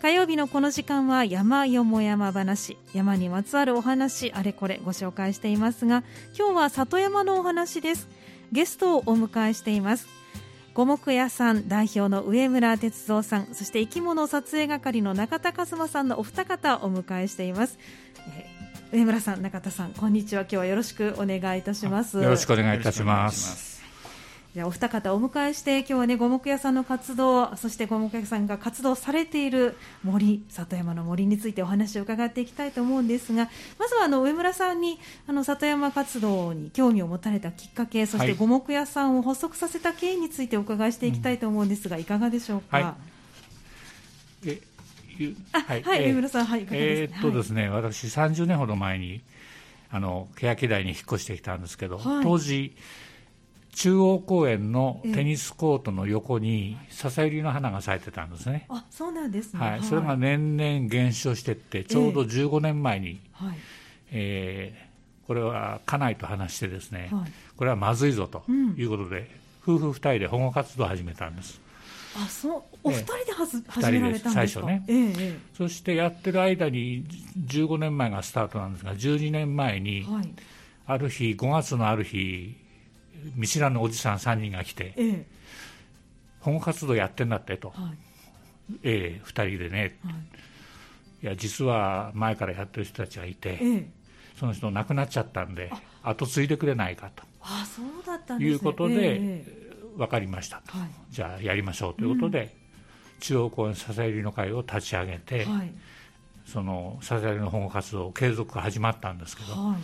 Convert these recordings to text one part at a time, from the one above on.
火曜日のこの時間は山よも山話。山にまつわるお話あれこれご紹介していますが今日は里山のお話です。ゲストをお迎えしています。五目屋さん代表の上村哲三さんそして生き物撮影係の中田和馬さんのお二方をお迎えしています、えー、上村さん中田さんこんにちは。今日はよろしくお願いいたします。よろしくお願いいたします。じゃお二方お迎えして今日はね五目屋さんの活動そして五目屋さんが活動されている森里山の森についてお話を伺っていきたいと思うんですがまずはあの上村さんにあの里山活動に興味を持たれたきっかけそして五目屋さんを発足させた経緯についてお伺いしていきたいと思うんですが、いかがでしょうか？はい、えはい、はい、上村さん、はい、えー、っとですね、はい、私、30年ほど前に、あの欅台に引っ越してきたんですけど、はい、当時、中央公園のテニスコートの横に笹百合の花が咲いてたんですね。あそうなんですね、はい、それが年々減少していって、ちょうど15年前に、えー、はい。えー、これは家内と話してですね、はい、これはまずいぞということで、うん、夫婦2人で保護活動を始めたんです。あそう。お二人ではず、えー、始められたんですか？最初ね、えー、そしてやってる間に15年前がスタートなんですが12年前に、はい、ある日5月のある日見知らぬおじさん3人が来て、ええ、保護活動やってんだってと、はい、ええ、2人でね、はい、いや実は前からやってる人たちがいて、え、その人亡くなっちゃったんで後継いでくれないかと。あそうだったんです、ね、いうことで、分かりました。と、はい、じゃあやりましょうということで、うん、中央公園笹入りの会を立ち上げて、はい、その笹入りの保護活動継続が始まったんですけど、はい、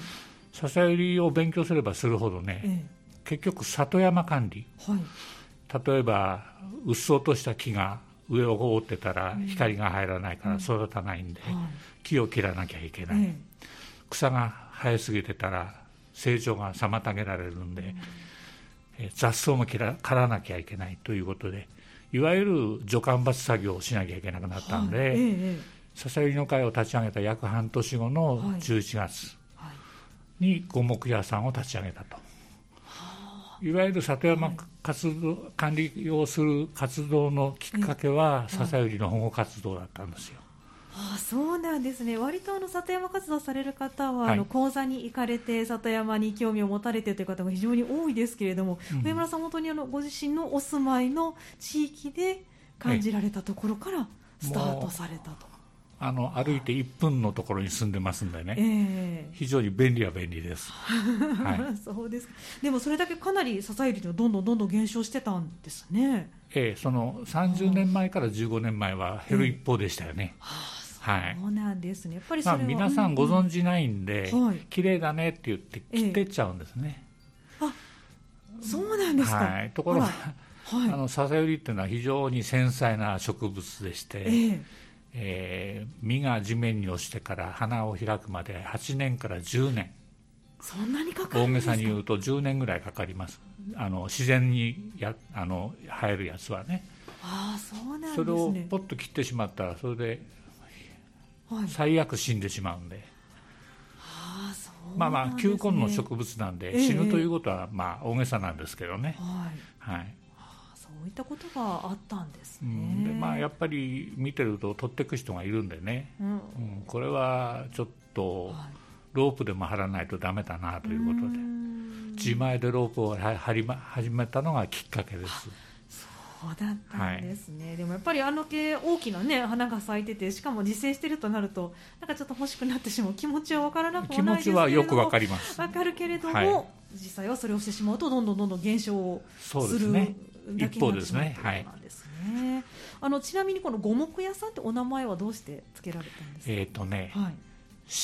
笹入りを勉強すればするほどね、結局里山管理、はい、例えばうっそうとした木が上を覆ってたら光が入らないから育たないんで、うんはい、木を切らなきゃいけない、草が生えすぎてたら成長が妨げられるんで、うん、雑草も切ら刈らなきゃいけないということでいわゆる除間伐作業をしなきゃいけなくなったんで、はい。え笹百合の会を立ち上げた約半年後の11月に五目屋さんを立ち上げたと。いわゆる里山活動、はい、管理をする活動のきっかけは、笹百合の保護活動だったんですよ。あそうなんですね。割とあの里山活動される方は、はい、あの講座に行かれて里山に興味を持たれてという方が非常に多いですけれども、うん、上村さん、本当にあのご自身のお住まいの地域で感じられたところからスタートされたと。あの歩いて1分のところに住んでますんでね、えー、非常に便利は便利です、はい、そうですでもそれだけかなり支えるとどんどんどんどん減少してたんですね、ええ、その30年前から15年前は減る一方でしたよね。はい、そうなんですね。やっぱりまあ、皆さんご存じないんで、うん。はい、綺麗だねって言って切ってっちゃうんですね。えー、あ、そうなんですか。はい、ところが、はい、あの笹よりっていうのは非常に繊細な植物でして、えーえー、実が地面に落ちてから花を開くまで8年から10年。そんなにかかる大げさに言うと10年ぐらいかかります。あの自然にやあの生えるやつはね。あそうなん、ね、それをポッと切ってしまったらそれで最悪死んでしまうんで、はあそう、ね、まあまあ球根の植物なんで、死ぬということはまあ大げさなんですけどね、はい、はいそういったことがあったんですね、うん、でまあ、やっぱり見てると取っていく人がいるんでね、うん、うん、これはちょっとロープでも張らないとだめだなということで、自前でロープを張り、ま、始めたのがきっかけです。そうだったんですね、はい、でもやっぱりあの系大きなね花が咲いててしかも自生してるとなるとなんかちょっと欲しくなってしまう気持ちは分からなくもないで気持ちはよくわかります。わかるけれども、はい、実際はそれをしてしまうとどんどんどんどん減少する一方ですね。はい。あのちなみにこの五目屋さんってお名前はどうして付けられたんですか？えっ、ー、とね、はい、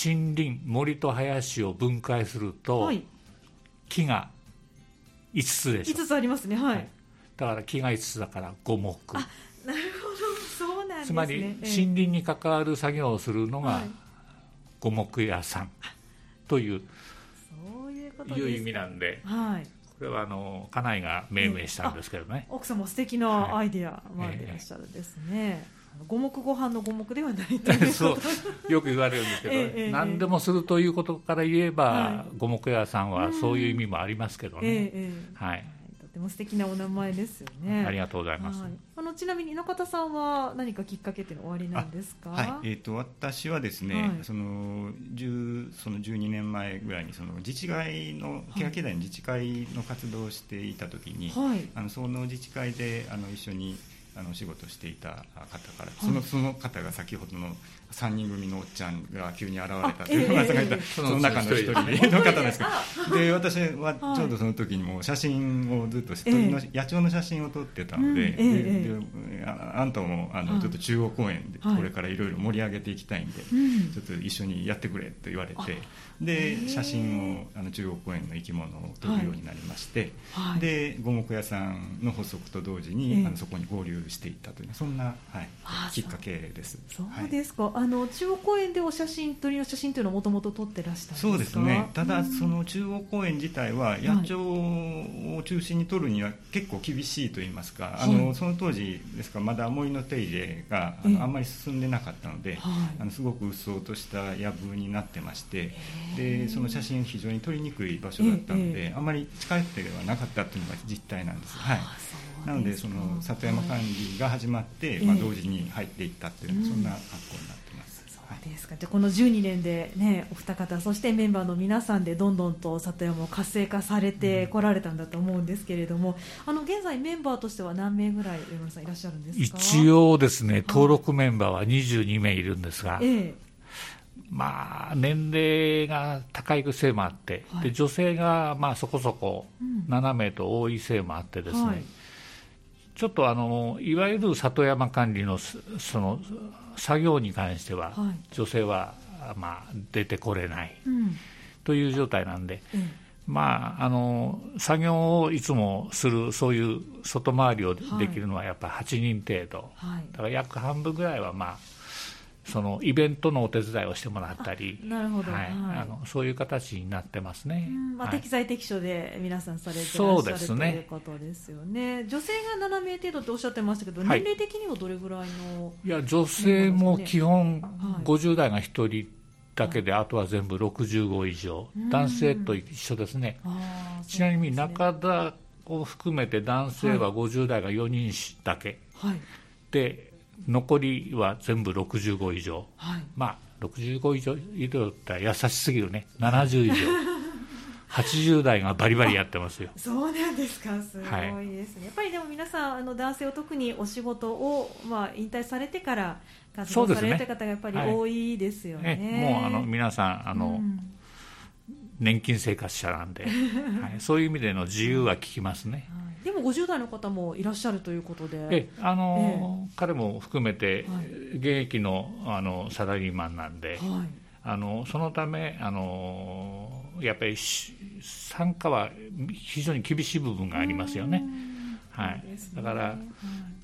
森林森と林を分解すると、はい、木が五つでしょ。五つありますね。はい。はい、だから木が五つだから五目。あ、なるほどそうなんですね。つまり森林に関わる作業をするのが五目屋さんという。そういうこという意味なんで。はい。これはあの家内が命名したんですけどね、奥様素敵なアイディアまでいらっしゃるんですね、えー、五目ご飯の五目ではないと そうよく言われるんですけど、えー、何でもするということから言えば、はい、五目屋さんはそういう意味もありますけどね、はい、とても素敵なお名前ですよね。ありがとうございます。はい、あのちなみに野方さんは何かきっかけっていうのはおありなんですか？はい、えっ、ー、と私はですね、はい、その十その12年前ぐらいにその自治会の欅台の自治会の活動をしていた時に、はい、あのその自治会であの一緒にあのお仕事していた方から、そのその方が先ほどの3人組のおっちゃんが急に現れたという噂がいた、その中の一人。の方ですけど。で私はちょうどその時にも写真をずっと鳥の野鳥の写真を撮ってたので,、であんたもあのちょっと中央公園でこれからいろいろ盛り上げていきたいんで、ちょっと一緒にやってくれと言われてで写真をあの中央公園の生き物を撮るようになりまして、で五目屋さんの発足と同時に、あのそこに合流していったというそんな、はい、きっかけです。そうですか、あの中央公園でお写真鳥の写真というのをもともと撮ってらしたそうですね。ただ、その中央公園自体は野鳥を中心に撮るには結構厳しいと言いますか、あのその当時ですからまだ森の手入れがあのあんまり進んでなかったので、あのすごくうっそうとした藪になってましてでその写真非常に撮りにくい場所だったので、あんまり近寄ってはなかったというのが実態なんです。はい。なのでその里山管理が始まって、まあ、同時に入っていったっていう、そんな格好になってですか？じゃこの12年で、ね、お二方そしてメンバーの皆さんでどんどんと里山を活性化されてこられたんだと思うんですけれども、あの現在メンバーとしては何名ぐらい上村さんいらっしゃるんですか？一応ですね登録メンバーは22名いるんですが、ええ、まあ、年齢が高いせいもあって、はい、で女性がまあそこそこ7名と多いせいもあってですね、はいちょっとあのいわゆる里山管理のその作業に関しては、はい、女性は、まあ、出てこれない、うん、という状態なんで、うん、まあ、あの作業をいつもするそういう外回りをできるのはやっぱり8人程度、はい、だから約半分ぐらいはまあそのイベントのお手伝いをしてもらったり、なるほど、はい、あのそういう形になってますね。まあ、適材適所で皆さんされてらっしゃる、ね、ということですよね。女性が7名程度っておっしゃってましたけど、年齢的にはどれぐらいの、いや女性も基本50代が1人だけで、あとは全部65以上、男性と一緒ですね。ちなみに中田を含めて男性は50代が4人だけ、はい、で残りは全部65以上、はい、まあ65以上以上って優しすぎるね。70以上。80代がバリバリやってますよ。そうなんですか。すごいですね、はい、やっぱりでも皆さんあの男性を特にお仕事を、まあ、引退されてから活動される方がやっぱり多いですよね、ねはい、もうあの皆さんあの、うん。年金生活者なんで、はい、そういう意味での自由は聞きますね。でも50代の方もいらっしゃるということで、えあの、え彼も含めて、現役のあのサラリーマンなんで、はい、あのそのためあの、やっぱり参加は非常に厳しい部分がありますよね。はい、だから、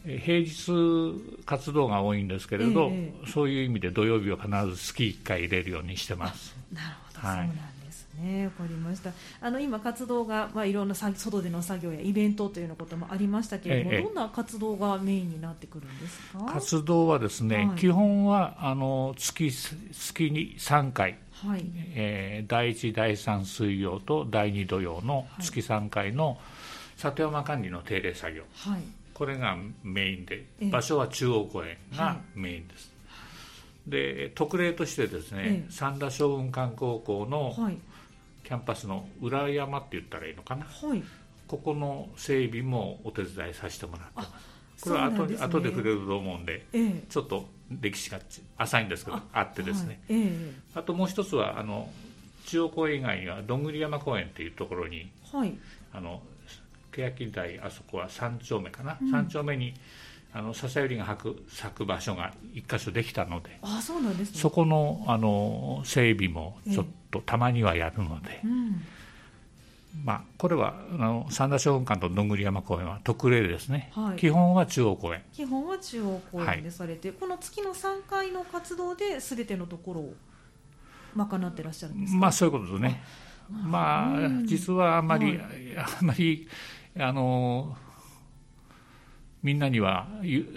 平日活動が多いんですけれど、えそういう意味で土曜日は必ず月1回入れるようにしてます。なるほど、はい、ね、わかりました。あの今活動がまあいろんな外での作業やイベントというようなこともありましたけれども、ええ、どんな活動がメインになってくるんですか？活動はですね、はい、基本はあの月月に3回、はい。えー、第1第3水曜と第2土曜の月3回の里山管理の定例作業、はい、これがメインで、場所は中央公園がメインです。で特例としてですね、三田将軍館高校のキャンパスの裏山って言ったらいいのかな、はい、ここの整備もお手伝いさせてもらって。ますこれは後で,、ね、後で触れると思うんで、ええ、ちょっと歴史が浅いんですけどあってですね、はい。え、あともう一つはあの中央公園以外にはどんぐり山公園っていうところに、はい、あの欅台あそこは3丁目かな、うん、3丁目にあの笹百合が咲く咲く場所が一箇所できたのであそうなんです、ね、そこのあの整備もちょっとたまにはやるので、えうん、まあ、これはあの三田将軍館とどんぐり山公園は特例ですね、はい、基本は中央公園。基本は中央公園でされて、はい、この月の3回の活動で全てのところを賄ってらっしゃるんですまあそういうことですね。まあ、実はあんまり、はい、あんまりあのみんなには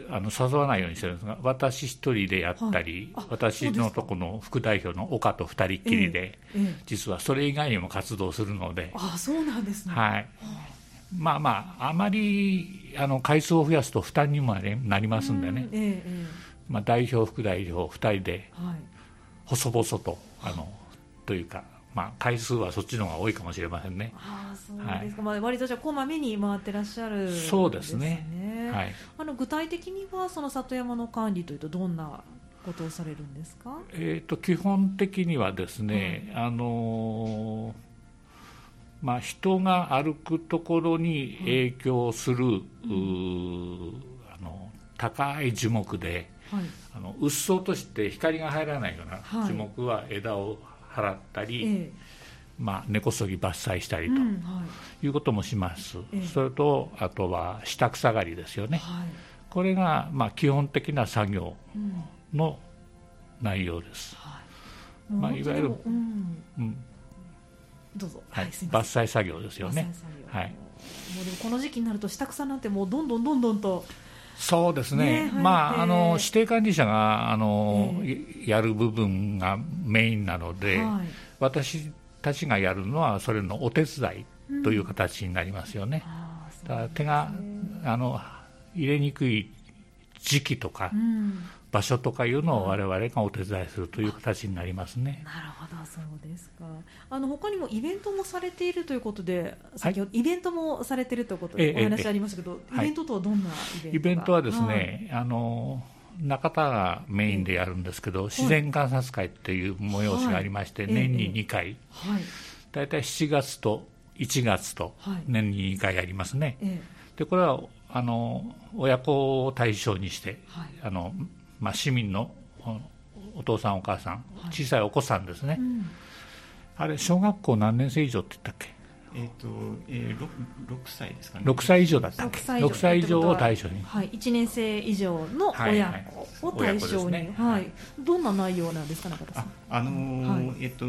あの誘わないようにしてるんですが私一人でやったり、はい、私のとこの副代表の岡と二人っきりで、えええ、実はそれ以外にも活動するので。あそうなんですね、はい、まあまあ、あまりあの回数を増やすと負担にもなりますんでね、ええまあ、代表、副代表2人で、細々と、あのというか、まあ、回数はそっちの方が多いかもしれませんね。あそうですか、はい、まあ、割とじゃこまめに回ってらっしゃる、ね、そうですね、はい、あの具体的にはその里山の管理というとどんなことをされるんですか、えーと、基本的にはですね、はい、あのーまあ、人が歩くところに影響する、うん、あの高い樹木で、はい、あのうっそうとして光が入らないような樹木は枝を払ったり、はい、まあ、根こそぎ伐採したりとい。うこともします、うんはい、それとあとは下草刈りですよね、これがまあ基本的な作業の内容です。まあ、いわゆる、うん。うん。どうぞ、はい、伐採作業ですよね。はい。もうでもこの時期になると下草なんてもうどんどんどんどんと。そうですね、ねまあ、あの指定管理者があの、えー、やる部分がメインなので、はい、私たちがやるのはそれのお手伝いという形になりますよね。うん、だから手があの入れにくい時期とか、うん、場所とかいうのを我々がお手伝いするという形になりますね。なるほど、そうですか。あの他にもイベントもされているということで、先ほど、はい、イベントもされているということでお話ありましたけど、イベントとはどんなイベントイベントはですね、はい、あの中田がメインでやるんですけど、自然観察会っていう催しがありまして、年に2回、大体7月と1月と年に2回ありますね。でこれはあの親子を対象にして、あのまあ、市民のお父さんお母さん、小さいお子さんですね、うん、あれ小学校何年生以上って言ったっけ？えーとえー、6, 6歳ですかね。6歳以上だったっけ 6, 歳以上。を対象に、はい、1年生以上の親子を対象に、はい、ねはい、どんな内容なんですか中田さん？あ、あのーはい、えっ、と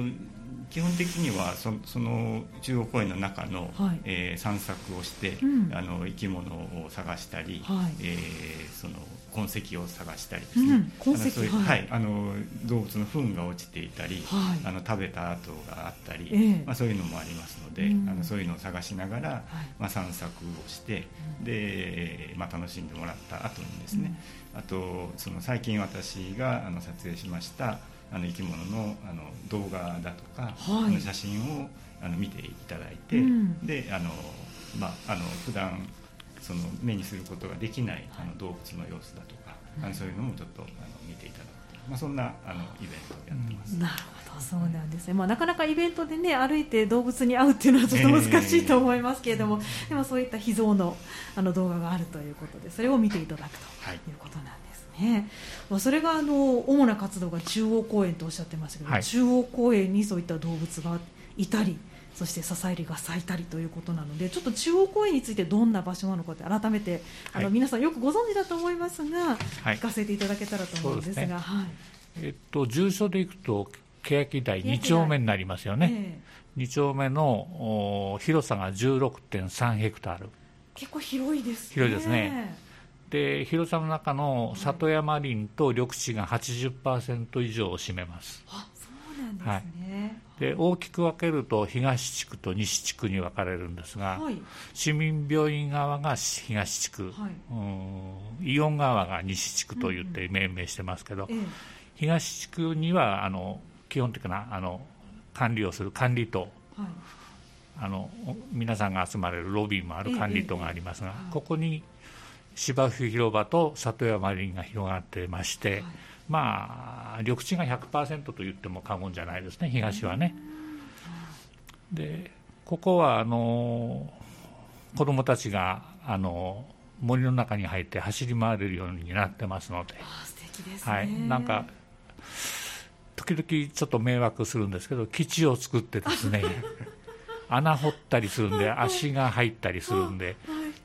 基本的にはそその中央公園の中の、はい、えー、散策をして、うん、あの生き物を探したり、はい、えー、その痕跡を探したりですね、うん、痕跡はい、あの動物の糞が落ちていたり、はい、あの食べた跡があったり、えー、まあ、そういうのもありますので、うん、あのそういうのを探しながら、はい、まあ、散策をして、で、まあ、楽しんでもらった後にですね、あとその最近私があの撮影しましたあの生き物のあの動画だとか、はい、あの写真をあの見ていただいて、うん、であのまああの普段その目にすることができないあの動物の様子だとか、あのそういうのもちょっとあの見ていただく。まあ、そんなあのイベントをやってます、なるほどそうなんですね、まあ、なかなかイベントで、ね、歩いて動物に会うっていうのはちょっと難しいと思いますけれども、えー、でもそういった秘蔵のあの動画があるということでそれを見ていただくということなんですね、まあ、それがあの主な活動が中央公園とおっしゃってましたけど、はい、中央公園にそういった動物がいたりそして笹入りが咲いたりということなのでちょっと中央公園についてどんな場所なのかって改めて、あの皆さんよくご存知だと思いますが、聞かせていただけたらと思うんですが。はい。えっと、住所でいくと欅台。2丁目になりますよね、えー、2丁目の広さが16.3ヘクタール。結構広いですね。広いですね。で広さの中の里山林と緑地が80%以上を占めます、あそうなんですね、はい、で大きく分けると東地区と西地区に分かれるんですが、はい、市民病院側が東地区、はい、イオン側が西地区といって命名してますけど、うんうんええ。東地区にはあの基本的なあの管理をする管理棟、はい、あの皆さんが集まれるロビーもある管理棟がありますが、ええ。ここに芝生広場と里山林が広がってまして、はい、まあ緑地が100%と言っても過言じゃないですね。東はね。でここはあの子どもたちがあの森の中に入って走り回れるようになってますので。はい、なんか時々ちょっと迷惑するんですけど基地を作ってですね 穴掘ったりするんで足が入ったりするんで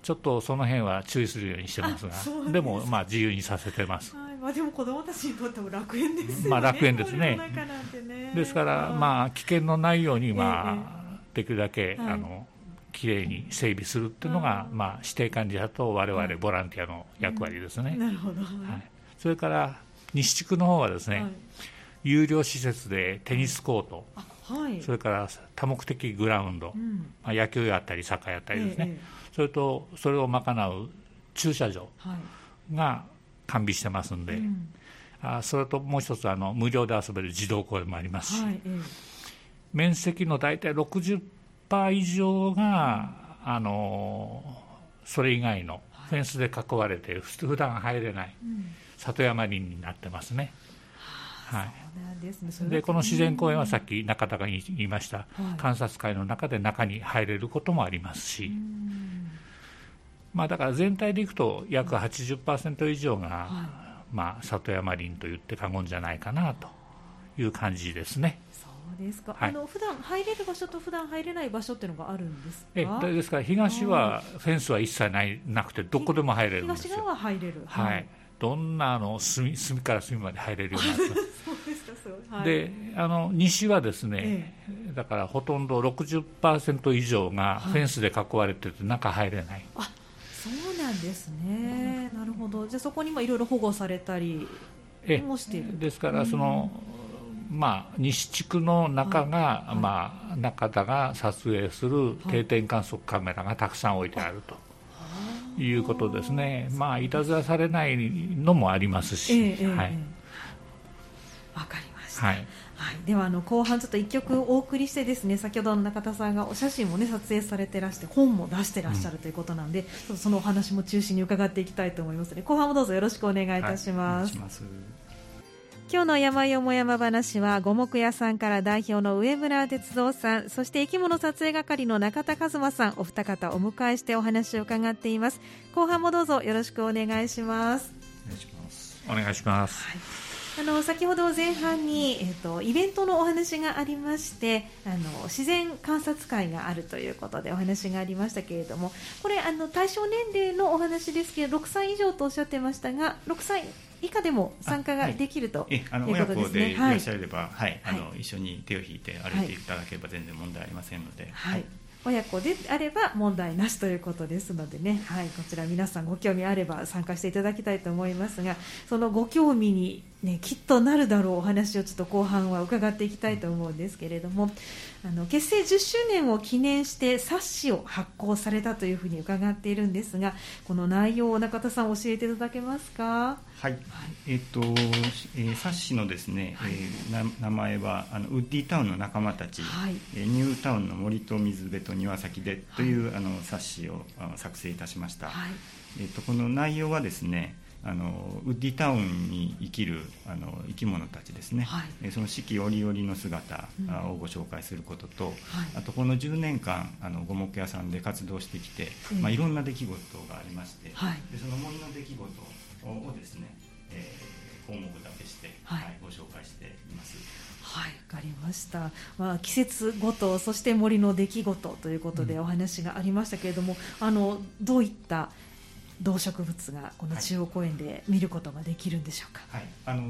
ちょっとその辺は注意するようにしてますがでもまあ自由にさせてます、はいまあ、でも子どもたちにとっても楽園ですね。まあ楽園ですね。ですからまあ危険のないようにまあできるだけあのきれいに整備するっていうのがまあ指定管理者と我々ボランティアの役割ですね、なるほど、はい、それから西地区の方はですね、はい、有料施設でテニスコート、はい、それから多目的グラウンド、うん、まあ、野球やったりサッカーやったりですね、ええ、それとそれを賄う駐車場が完備してますんで、はいうん、あそれともう一つあの無料で遊べる児童公園もありますし、はいえ、面積の大体60%以上があのそれ以外のフェンスで囲われて普段入れない里山林になってますね。はい、でこの自然公園はさっき中田が言いました、はい、観察会の中で中に入れることもありますし、まあ、だから全体でいくと約80%以上が、はい、まあ、里山林と言って過言じゃないかなという感じですね。そうですか。はい、あの普段入れる場所と普段入れない場所っていうのがあるんですか？えですから東はフェンスは一切ないなくてどこでも入れるんですよ。東側は入れる。はい。どんなあの隅隅から隅まで入れるようにな って。はい、であの西はですね、ええ、だからほとんど60%以上がフェンスで囲われてて中入れない。あそうなんですね、なるほど、じゃあそこにもいろいろ保護されたりもしている。ですからその、まあ、西地区の中が、はい、まあ、中田が撮影する定点観測カメラがたくさん置いてあると。いうことですね、まあ、いたずらされないのもありますし、えー、はい、わかりました、はい、はい、ではあの後半ちょっと1曲お送りしてですね先ほどの中田さんがお写真もね撮影されてらして本も出してらっしゃるということなんで、うん、そのお話も中心に伺っていきたいと思いますので後半もどうぞよろしくお願いいたします。はい、今日の山よも山話は五目屋さんから代表の上村哲三さんそして生き物撮影係の中田和馬さんお二方お迎えしてお話を伺っています。後半もどうぞよろしくお願いします。お願いします。お願いします、はいあの先ほど前半に、えーと、イベントのお話がありましてあの自然観察会があるということでお話がありましたけれどもこれあの対象年齢のお話ですけど6歳以上とおっしゃってましたが6歳以下でも参加ができると、はい、あの親子でいらっしゃれば、はい、はい、あの一緒に手を引いて歩いていただければ全然問題ありませんので。はい親子であれば問題なしということですのでね、はい、こちら皆さんご興味あれば参加していただきたいと思いますがそのご興味にね、きっとなるだろうお話をちょっと後半は伺っていきたいと思うんですけれどもあの結成10周年を記念して冊子を発行されたというふうに伺っているんですがこの内容を中田さん教えていただけますか？はい、はい、えっ、と、えー、冊子のですね、はい、えー、名前はあのウッディタウンの仲間たち、はい、えニュータウンの森と水辺と庭先でという、あの冊子を作成いたしました、えっ、とこの内容はですねあのウッディタウンに生きるあの生き物たちですね、はい、その四季折々の姿をご紹介することと、うんあとこの10年間あの五目屋さんで活動してきて、まあ、いろんな出来事がありまして、はい、でその森の出来事をですね、えー、項目だけして、はい、ご紹介しています。はい、わかりました。まあ季節ごとそして森の出来事ということでお話がありましたけれども、うん、あのどういった動植物がこの中央公園で見ることができるんでしょうか？はい、あの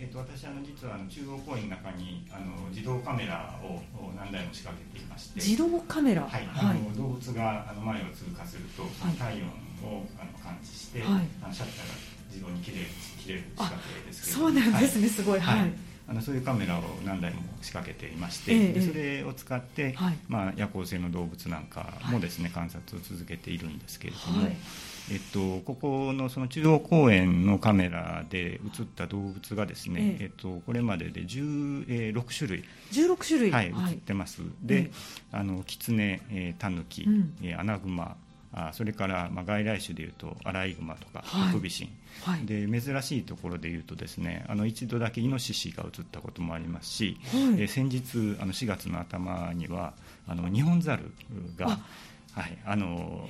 えっと私あの実は中央公園の中にあの自動カメラを何台も仕掛けていまして、自動カメラ、はい、あの、動物があの前を通過すると体温をあの感知して、はい、あのシャッターが自動に切れる切れる仕掛けですけど、そうなんですね、すごい。はい。あのそういうカメラを何台も仕掛けていまして、えでそれを使って、はい、まあ、夜行性の動物なんかもですね、観察を続けているんですけれども、えっと、ここのその中央公園のカメラで映った動物がですね、ええ。っと、これまでで16種類。16種類、はい、映ってます、で、あのキツネ、えタヌキ、アナグマあそれからまあ外来種でいうとアライグマとかハクビシン、はい、で珍しいところでいうとですねあの一度だけイノシシが映ったこともありますし、はい、え先日あの4月の頭にはあのニホンザルがはい、あの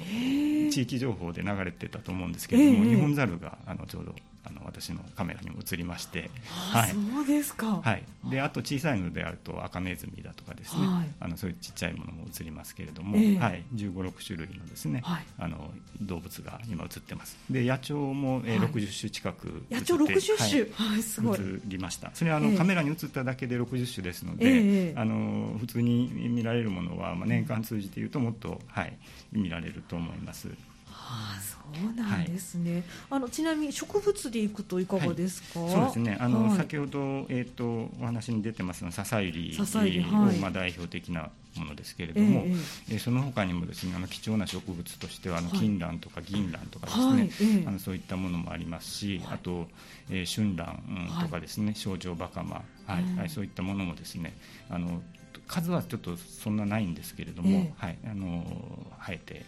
地域情報で流れてたと思うんですけれども、ニホンザルがあのちょうどあの私のカメラにも映りまして、はい、そうですか、はい、であと小さいのであるとアカネズミだとかですね、はい、あのそういうちっちゃいものも映りますけれども、えー、はい、1 5 6種類のですね、はい、あの動物が今映ってます。で野鳥も、えー、60種近く野鳥60種、はい、すごい。映りました。それはあの、えー、カメラに映っただけで60種ですので、えー、あの普通に見られるものは、まあ、年間通じていうともっと、はい、見られると思います。あそうなんですね、はい、あのちなみに植物でいくといかがですか、はい、そうですね。あの、はい、先ほど、えーと、お話に出てますの笹ゆりを、まあ、代表的なものですけれども、えー、えー、その他にもですねあの貴重な植物としてはあの金蘭とか銀蘭とかですね、あのそういったものもありますし、あと、えー、春蘭とかですね、はい、バカマ、はいはい、そういったものもですねあの数はちょっとそんなないんですけれども、はいあの生えて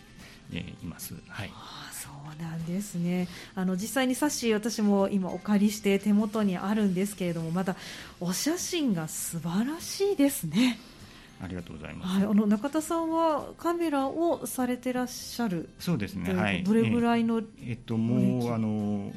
えいます。はい。あそうなんですね。あの実際に冊子私も今お借りして手元にあるんですけれども、まだお写真が素晴らしいですね。ありがとうございます。はい、あの中田さんはカメラをされてらっしゃる。そうですね。はい。どれぐらいの、えっともうあの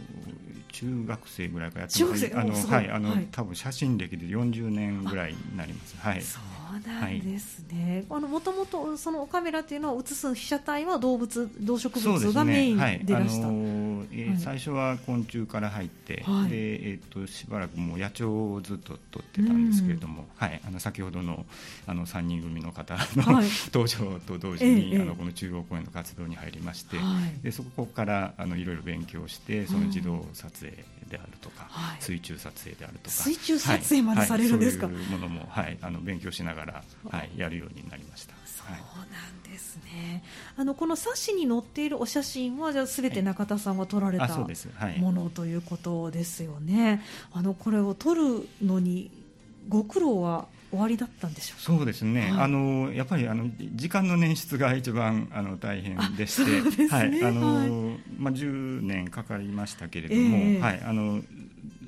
中学生ぐらいからやってます。あのはいあの、はい、多分写真歴で40年ぐらいになります。はい。そうなんですね。あのもともとそのカメラっていうのは映す被写体は動物動植物がメインでらした。ねはい、えー、最初は昆虫から入って、はい、でえっ、ー、としばらくもう野鳥をずっと撮ってたんですけれども、はい、あの先ほどのあの三人組の方の、はい、登場と同時に、えー、あのこの中央公園の活動に入りまして、でそこからあのいろいろ勉強してその自動撮影であるとか、水中撮影であるとか。水中撮影までされるんですか、そういうものもはい。あの勉強しながらはい。やるようになりました。そうなんですね。あのこの冊子に載っているお写真はじゃすべて中田さんが撮られたものということですよね。あのこれを撮るのにご苦労は終わりだったんでしょうそうですね、はい、あのやっぱりあの時間の捻出が一番あの大変でして、ね、はい。あの、はい、まあ、10年かかりましたけれども、えー、はい、あの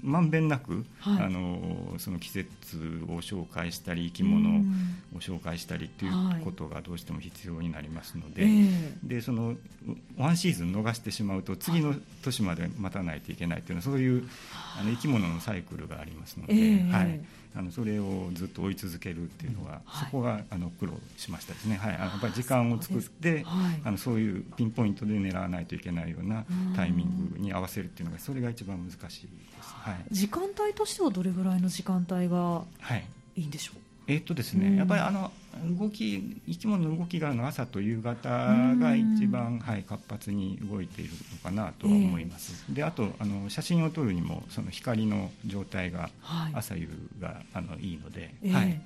まんべんなく、はい、あのその季節を紹介したり生き物を紹介したりということがどうしても必要になりますのではい、でそのワンシーズン逃してしまうと次の年まで待たないといけないというのはそういうあの生き物のサイクルがありますので。えー、はいあのそれをずっと追い続けるっていうのが、はい、そこがあの苦労しましたですね、はい、やっぱり時間を作って、はい、あのそういうピンポイントで狙わないといけないようなタイミングに合わせるっていうのがそれが一番難しいです、はい、時間帯としてはどれぐらいの時間帯がい。いんでしょう、えー、っとですね、やっぱりあの動き生き物の動きがの朝と夕方が一番、はい、活発に動いているのかなとは思います、えー、であとあの写真を撮るにもその光の状態が朝夕が、あのいいので,、はい、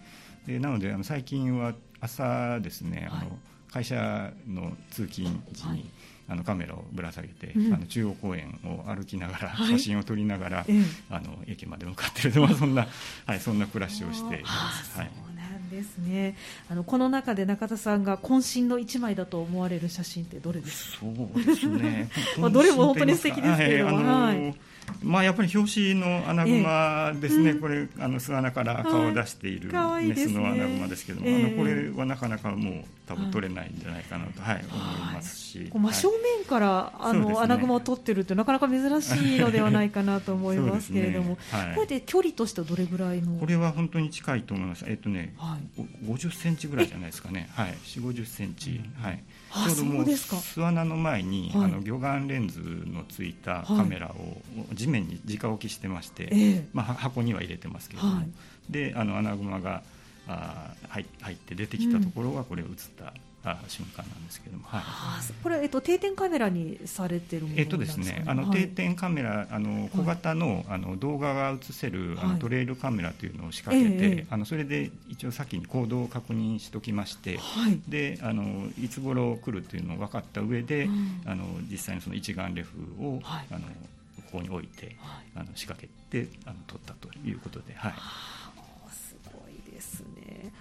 でなのであの最近は朝ですねあの、会社の通勤時に、あのカメラをぶら下げて、うん、あの中央公園を歩きながら、はい、写真を撮りながら、あの駅まで向かっている、まあ、そんな、はい、そんな暮らしをしています。はいですね。あのこの中で中田さんが渾身の一枚だと思われる写真ってどれですか？そうですね。まあどれも本当に素敵ですけれども、はい、はいまあ、やっぱり表紙のアナグマですね、えー、これあの巣穴から顔を出しているメスのアナグマですけども、はいね、あのこれはなかなかもう多分取れないんじゃないかなと、はい、思いますし、真正面からあの、ね、アナグマを取ってるってなかなか珍しいのではないかなと思いますけれども、ね。はい、これで距離としてはどれぐらいの？これは本当に近いと思います、えっとね、はい、50センチぐらいじゃないですかね、はい、4 50センチ、はいちょうどもう巣穴の前に、はい、あの魚眼レンズのついたカメラを地面に直置きしてまして、はい、まあ、箱には入れてますけども、はい、であの穴熊があ入入って出てきたところがこれ映ったた瞬間なんですけども、はい、これ、えっと、定点カメラにされてるもの、ね、えっとですね、あの、定点カメラ、あの小型の,、あの動画が映せる、あのトレイルカメラというのを仕掛けて、あのそれで一応先に行動を確認しておきまして、であのいつ頃来るというのを分かった上で、あの実際にその一眼レフを、あのここに置いて、あの仕掛けてあの撮ったということで。はい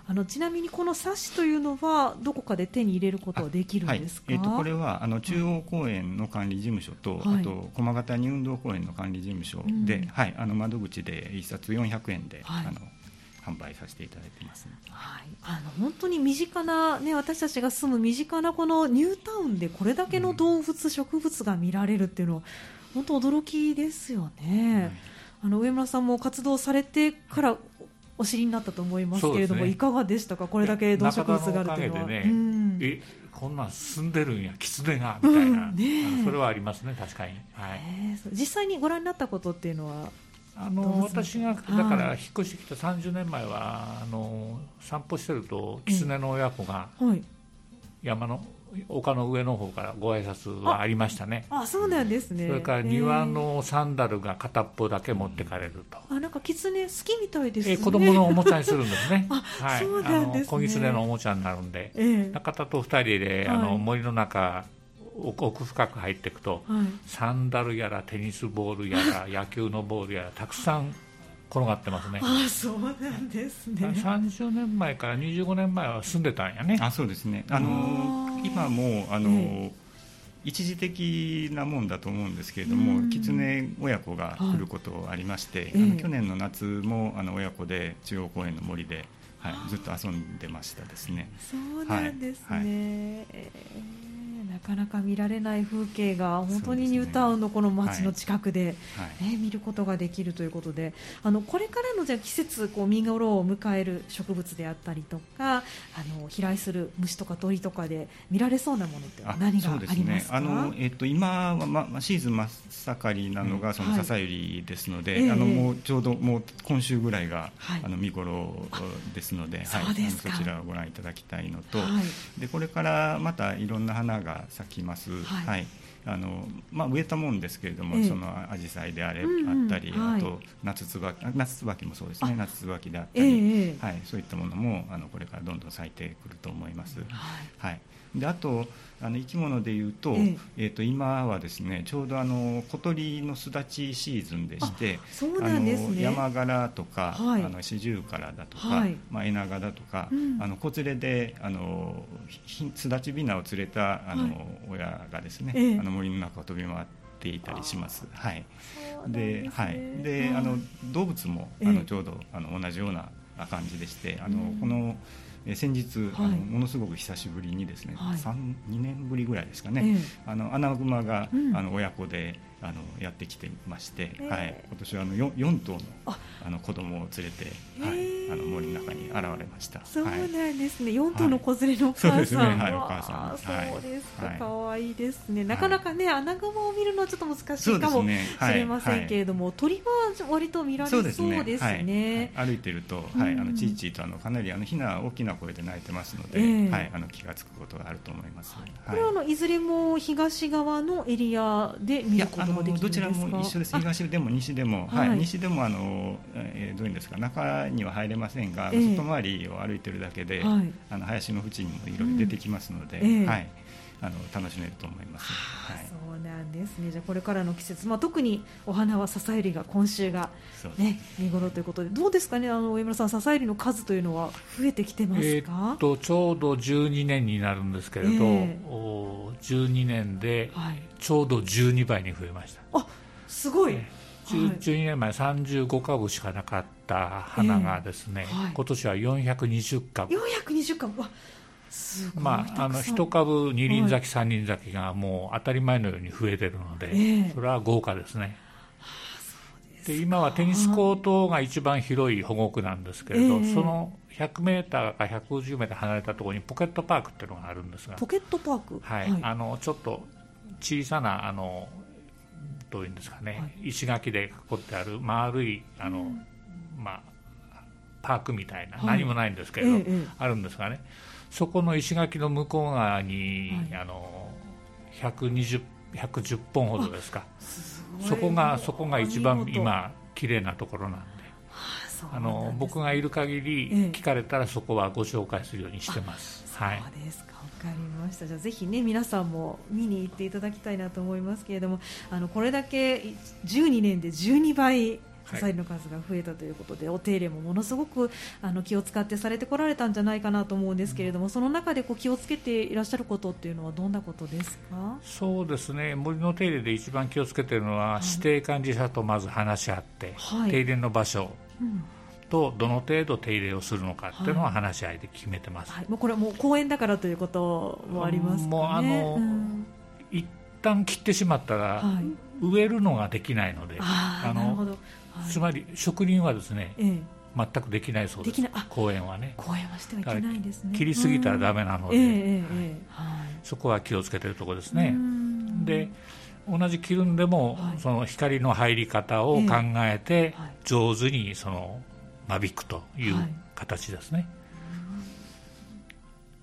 あのちなみにこの冊子というのはどこかで手に入れることはできるんですか、はい、えーと、これはあの中央公園の管理事務所と、はい、あと駒形に運動公園の管理事務所で、うん、はい、あの窓口で1冊400円で、はい、あの販売させていただいてます、ね、はい、あの本当に身近な、ね、私たちが住む身近なこのニュータウンでこれだけの動物、うん、植物が見られるっていうのは本当驚きですよね。あの上村さんも活動されてからお知りになったと思いますけれども、ね、いかがでしたか、これだけ動植物があるというのは。ね、うん、えこんなん住んでるんや、狐がみたいな、うんね、それはありますね、確かに、はい、実際にご覧になったことっていうのはあの私がだから引っ越してきた30年前はあの散歩してると狐の親子が山の丘の上の方からご挨拶はありましたね。あそうなんですね。それから庭のサンダルが片っぽだけ持ってかれると、あなんか狐好きみたいですね、え子供のおもちゃにするんですね。はい、そうなんですね。小狐のおもちゃになるんで、えー、片と二人であの、森の中奥深く入っていくと、はい、サンダルやらテニスボールやら野球のボールやらたくさん転がってますね。あそうなんですね。30年前から25年前は住んでたんやね。あそうですね。あの今もあの、ええ。一時的なもんだと思うんですけれども、狐親子が来ることありまして、はい、あの去年の夏もあの親子で中央公園の森で、はい、ずっと遊んでましたですね。そうなんですね、はい。はいなかなか見られない風景が本当にニュータウンのこの街の近くで、ね、ね見ることができるということで。あのこれからのじゃ季節こう見頃を迎える植物であったりとかあの飛来する虫とか鳥とかで見られそうなものって何がありますか、ね、あのえっと、今は、ま、シーズン真っ盛りなのがその笹百合ですので、はい、あのもうちょうどもう今週ぐらいが、はい、あの見頃ですので、はい、そちらをご覧いただきたいのと、でこれからまたいろんな花が咲きます。はい、はい。あのまあ、植えたもんですけれども、ええ、そのアジサイであれ、うんうん、あったり、あと夏つば夏椿もそうですね。夏椿であったり、え、はい、そういったものもあのこれからどんどん咲いてくると思います。はい、はいであとあの生き物でいうと,、ええ。えー、と今はですねちょうどあの小鳥の巣立ちシーズンでしてそうなんです、ね、山柄とか、はい、あの四十からだとか、はい、まあ、エナガだとか、うん、あの子連れであの巣立ちビナを連れたあの、はい、親がですね、え、あの森の中を飛び回っていたりします。はい。で、はい。で、あの動物もあのちょうどあの同じような感じでして、あのこのえ先日、はい、あのものすごく久しぶりにですね、はい、2年ぶりぐらいですかね、えー、あのアナグマが、うん、あの親子であのやってきてまして、えー、はい、今年はあの 4, 4頭のあ。の子供を連れて、はい、あの森の中に現れました。そうなんですね。4頭の子連れのお母さん、はい、お母さん。そうですか、可愛いですね。なかなかね、アナグマを見るのはちょっと難しいかもしれませんけれども、鳥は割と見られそうですね。歩いてると、はい、あのチーチーとあのかなりあのヒナ大きな声で鳴いてますので、はい、あの気が付くことがあると思います。これはあのいずれも東側のエリアで見ることができるんですか。どちらも一緒です。東でも西でも、はい、西でもあの、えー、どういうんですか、中には入れませんが、外回りを歩いてるだけで、あの林の縁にもいろいろ出てきますので、はい。あの楽しめると思います、はい、そうなんですね。じゃこれからの季節、まあ、特にお花は笹百合が今週が、ね、見頃ということでどうですかね？あの上村さん笹百合の数というのは増えてきてますか、えー、とちょうど12年になるんですけれど、えー、お12年でちょうど12倍に増えました、はい、あすごい、12年前35株しかなかった花がですね、えーはい、今年は420株。420株。わまあ、あの一株二輪咲き、三輪咲きがもう当たり前のように増えてるので、えー、それは豪華ですね。で今はテニスコートが一番広い保護区なんですけれど、えー、その100メーターか150メーター離れたところにポケットパークっていうのがあるんですが。ポケットパーク？はい、はい、あのちょっと小さなあのどういうんですかね、はい、石垣で囲ってある丸いあの、うん、まあパークみたいな、はい、何もないんですけれど、えー、あるんですがねそこの石垣の向こう側に、はい、あの120 110本ほどですか。そこがそこが一番今綺麗なところなんで。あの僕がいる限り聞かれたらそこはご紹介するようにしてます。はい、そうですか。わかりました。じゃあぜひね皆さんも見に行っていただきたいなと思いますけれども、あのこれだけ12年で12倍火災の数が増えたということで、はい、お手入れもものすごくあの気を使ってされてこられたんじゃないかなと思うんですけれども、うん、その中でこう気をつけていらっしゃることっていうのはどんなことですか？そうですね。森の手入れで一番気をつけているのは、はい、指定管理者とまず話し合って、はい、手入れの場所、うんとどの程度手入れをするのかっていうのは話し合いで決めてます、はい、もうこれはもう公園だからということもありますか、ね、もうあの、うん、一旦切ってしまったら、植えるのができないのであのつまり植林はですね、ええ、全くできないそうです。公園はね。公園はしてはいけないですね。切りすぎたらだめなので、えそこは気をつけてるところですね。で同じ切るんでも、はい、その光の入り方を考えて、上手にその間引くという形ですね、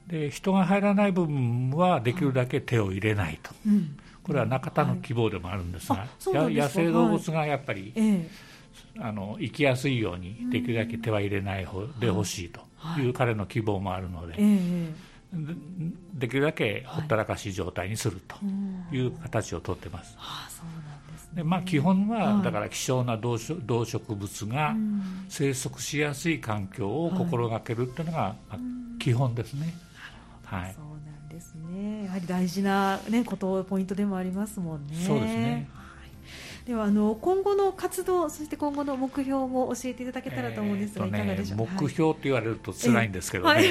で人が入らない部分はできるだけ手を入れないと、はい、これは中田の希望でもあるんですが、はい、野生動物がやっぱり、はい、あの生きやすいようにできるだけ手は入れない方でほしいという彼の希望もあるので。できるだけほったらかし状態にするとい。う形をとってます。でまあ、基本は、だから希少な動動植物が生息しやすい環境を心がけるっていうのが、まあ、基本ですね。はい、そうなんですね。やはり大事なねことポイントでもありますもんね。そうですね。ではあの今後の活動そして今後の目標も教えていただけたらと思うんですが、えーね、いかがでしょう？目標って言われると辛いんですけどね、はい、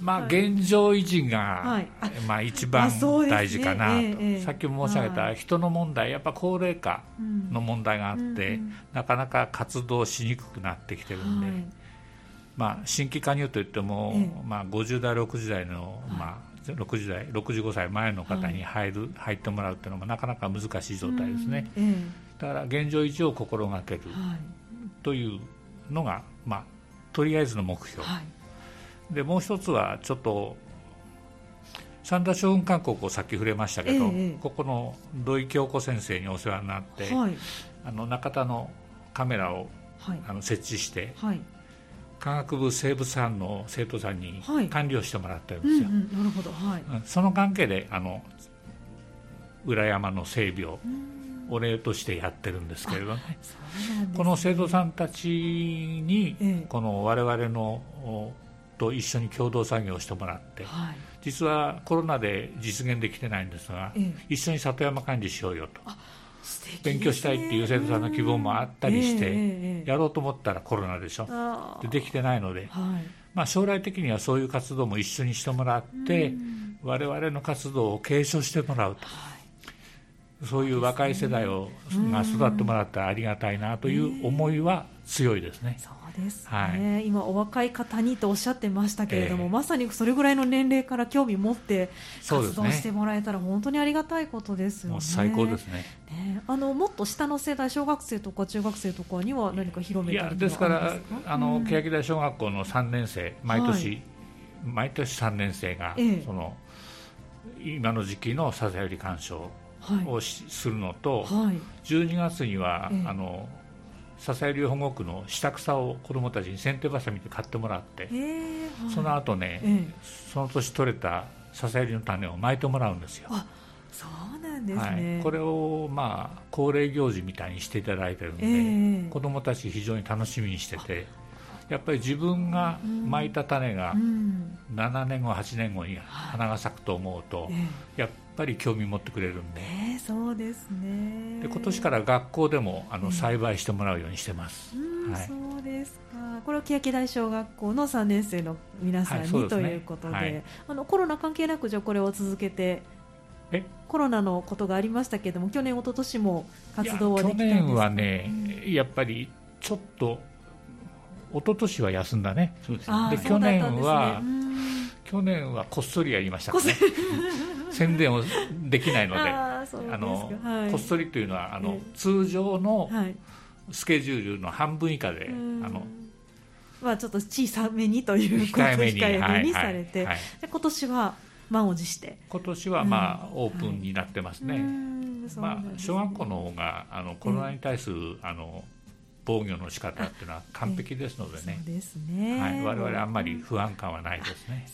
まあ現状維持が、はい、まあ一番大事かなと、ねえー、さっきも申し上げた人の問題やっぱ高齢化の問題があって、なかなか活動しにくくなってきてるんで。はい。まあ、新規加入といっても、ええ、まあ、50代、60代の、まあ、60代65歳前の方に入る、はい、入ってもらうというのもなかなか難しい状態ですね、ええ、だから現状維持を心がけるというのが、まあ、とりあえずの目標、はい、でもう一つはちょっと三田将軍韓国をさっき触れましたけど、え、ここの土井京子先生にお世話になって、はい、あの中田のカメラを、あの設置して、科学部生物班の生徒さんに管理をしてもらってるんですよ、うんうん、なるほど、はい、その関係であの裏山の整備をお礼としてやってるんですけれどね、ね。この生徒さんたちに、ええ、この我々のと一緒に共同作業をしてもらって、はい、実はコロナで実現できてないんですが、え、一緒に里山管理しようよと。勉強したいっていう生徒さんの希望もあったりして、やろうと思ったらコロナでしょ。でできてないので、まあ、将来的にはそういう活動も一緒にしてもらって我々の活動を継承してもらうと。そういう若い世代をが育ってもらったらありがたいなという思いは強いですね。です。ね、はい、今、お若い方にとおっしゃってましたけれども、えー、まさにそれぐらいの年齢から興味を持って活動してもらえたら、本当にありがたいことですよね。最高ですね。ね。あのもっと下の世代、小学生とか中学生とかには何か広めたりですか？らあの、うん、欅台小学校の3年生、毎年、はい、毎年3年生が、えー、その今の時期のささより鑑賞をし、はい、するのと、はい、12月には、えー、あの笹入保護区の下草を子どもたちに剪定ばさみで買ってもらって、その後ね、その年取れた笹入の種を巻いてもらうんですよ。そうなんですね、はい、これをまあ恒例行事みたいにしていただいてるんで、えー、子どもたち非常に楽しみにしててやっぱり自分が巻いた種が7年後8年後に花が咲くと思うと、やっぱり興味持ってくれるんで、えー、そうですね。で今年から学校でもあの栽培してもらうようにしてます、はい、そうですか。これは欅台小学校の3年生の皆さんに、はいね、ということで、はい、あのコロナ関係なくじゃこれを続けてコロナのことがありましたけれども去年、一昨年も活動はできたんです去年はね、うん、やっぱりちょっと一昨年は休んだね。で、去年は、去年はこっそりやりましたね。宣伝をできないので。あの、はい、こっそりというのはあの、通常のスケジュールの半分以下で、あのまあ、ちょっと小さめにということ控えめにされて、はいで今年は満を持して。今年はまあ、オープンになってますね、まあ、小学校の方があのコロナに対する、あの防御の仕方っていうのは完璧ですのでね、そうですね。はい、我々あんまり不安感はないですね。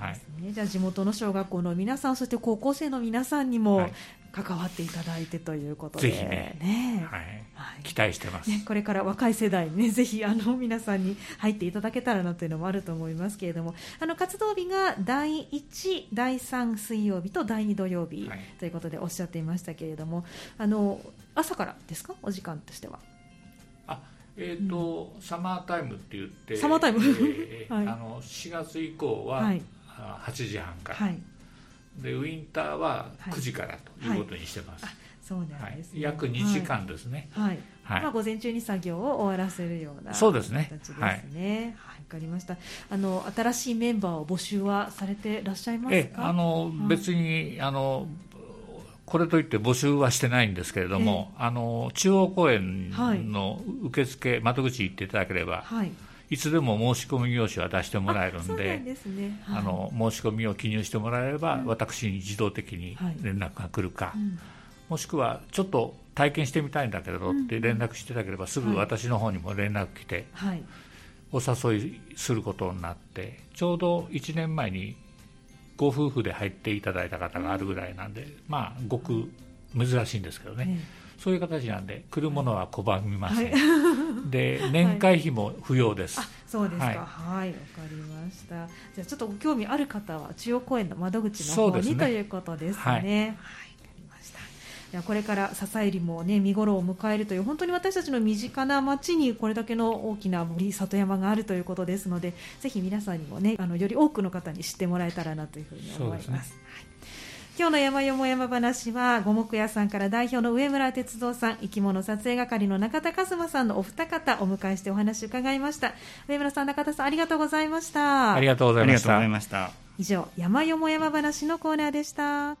なんですね、はい、じゃあ地元の小学校の皆さんそして高校生の皆さんにも関わっていただいてということで、ぜひね、ね、はい、はい、期待してます、ね、これから若い世代にね ぜひあの皆さんに入っていただけたらなというのもあると思いますけれども。あの活動日が第1、第3水曜日と第2土曜日ということでおっしゃっていましたけれども、あの朝からですか？お時間としては。えーと、うん、サマータイムって言ってサマータイム、えー はい、あの4月以降は8時半から、はい、でウィンターは9時からということにしてます、はい、そうなんです、ね、約2時間ですね。はい、はい。まあ、午前中に作業を終わらせるようなそうですね。形ですね。はい、はい分かりました。あの新しいメンバーを募集はされてらっしゃいますか？あの、別にあのこれといって募集はしてないんですけれども、えー、あの中央公園の受付、窓口行っていただければ、はい、いつでも申し込み用紙は出してもらえるんで、あの申し込みを記入してもらえれば、私に自動的に連絡が来るか、もしくはちょっと体験してみたいんだけどって連絡していただければ、すぐ私の方にも連絡来て、お誘いすることになって、ちょうど1年前にご夫婦で入っていただいた方があるぐらいなんで、まあ、ごく珍しいんですけどね。そういう形なんで来るものは拒みません、はい、で年会費も不要です、はい、そうですか。はい。わ、はい、かりました。じゃあちょっとご興味ある方は中央公園の窓口の方に、ね、ということですね。はいこれから笹入りも、ね、見頃を迎えるという本当に私たちの身近な町にこれだけの大きな森里山があるということですのでぜひ皆さんにも、ね、あのより多くの方に知ってもらえたらなというふうに思います。今日の山よも山話は五目屋さんから代表の上村哲三さん生き物撮影係の中田和馬さんのお二方お迎えしてお話を伺いました。上村さん中田さんありがとうございました。ありがとうございました。以上山よも山話のコーナーでした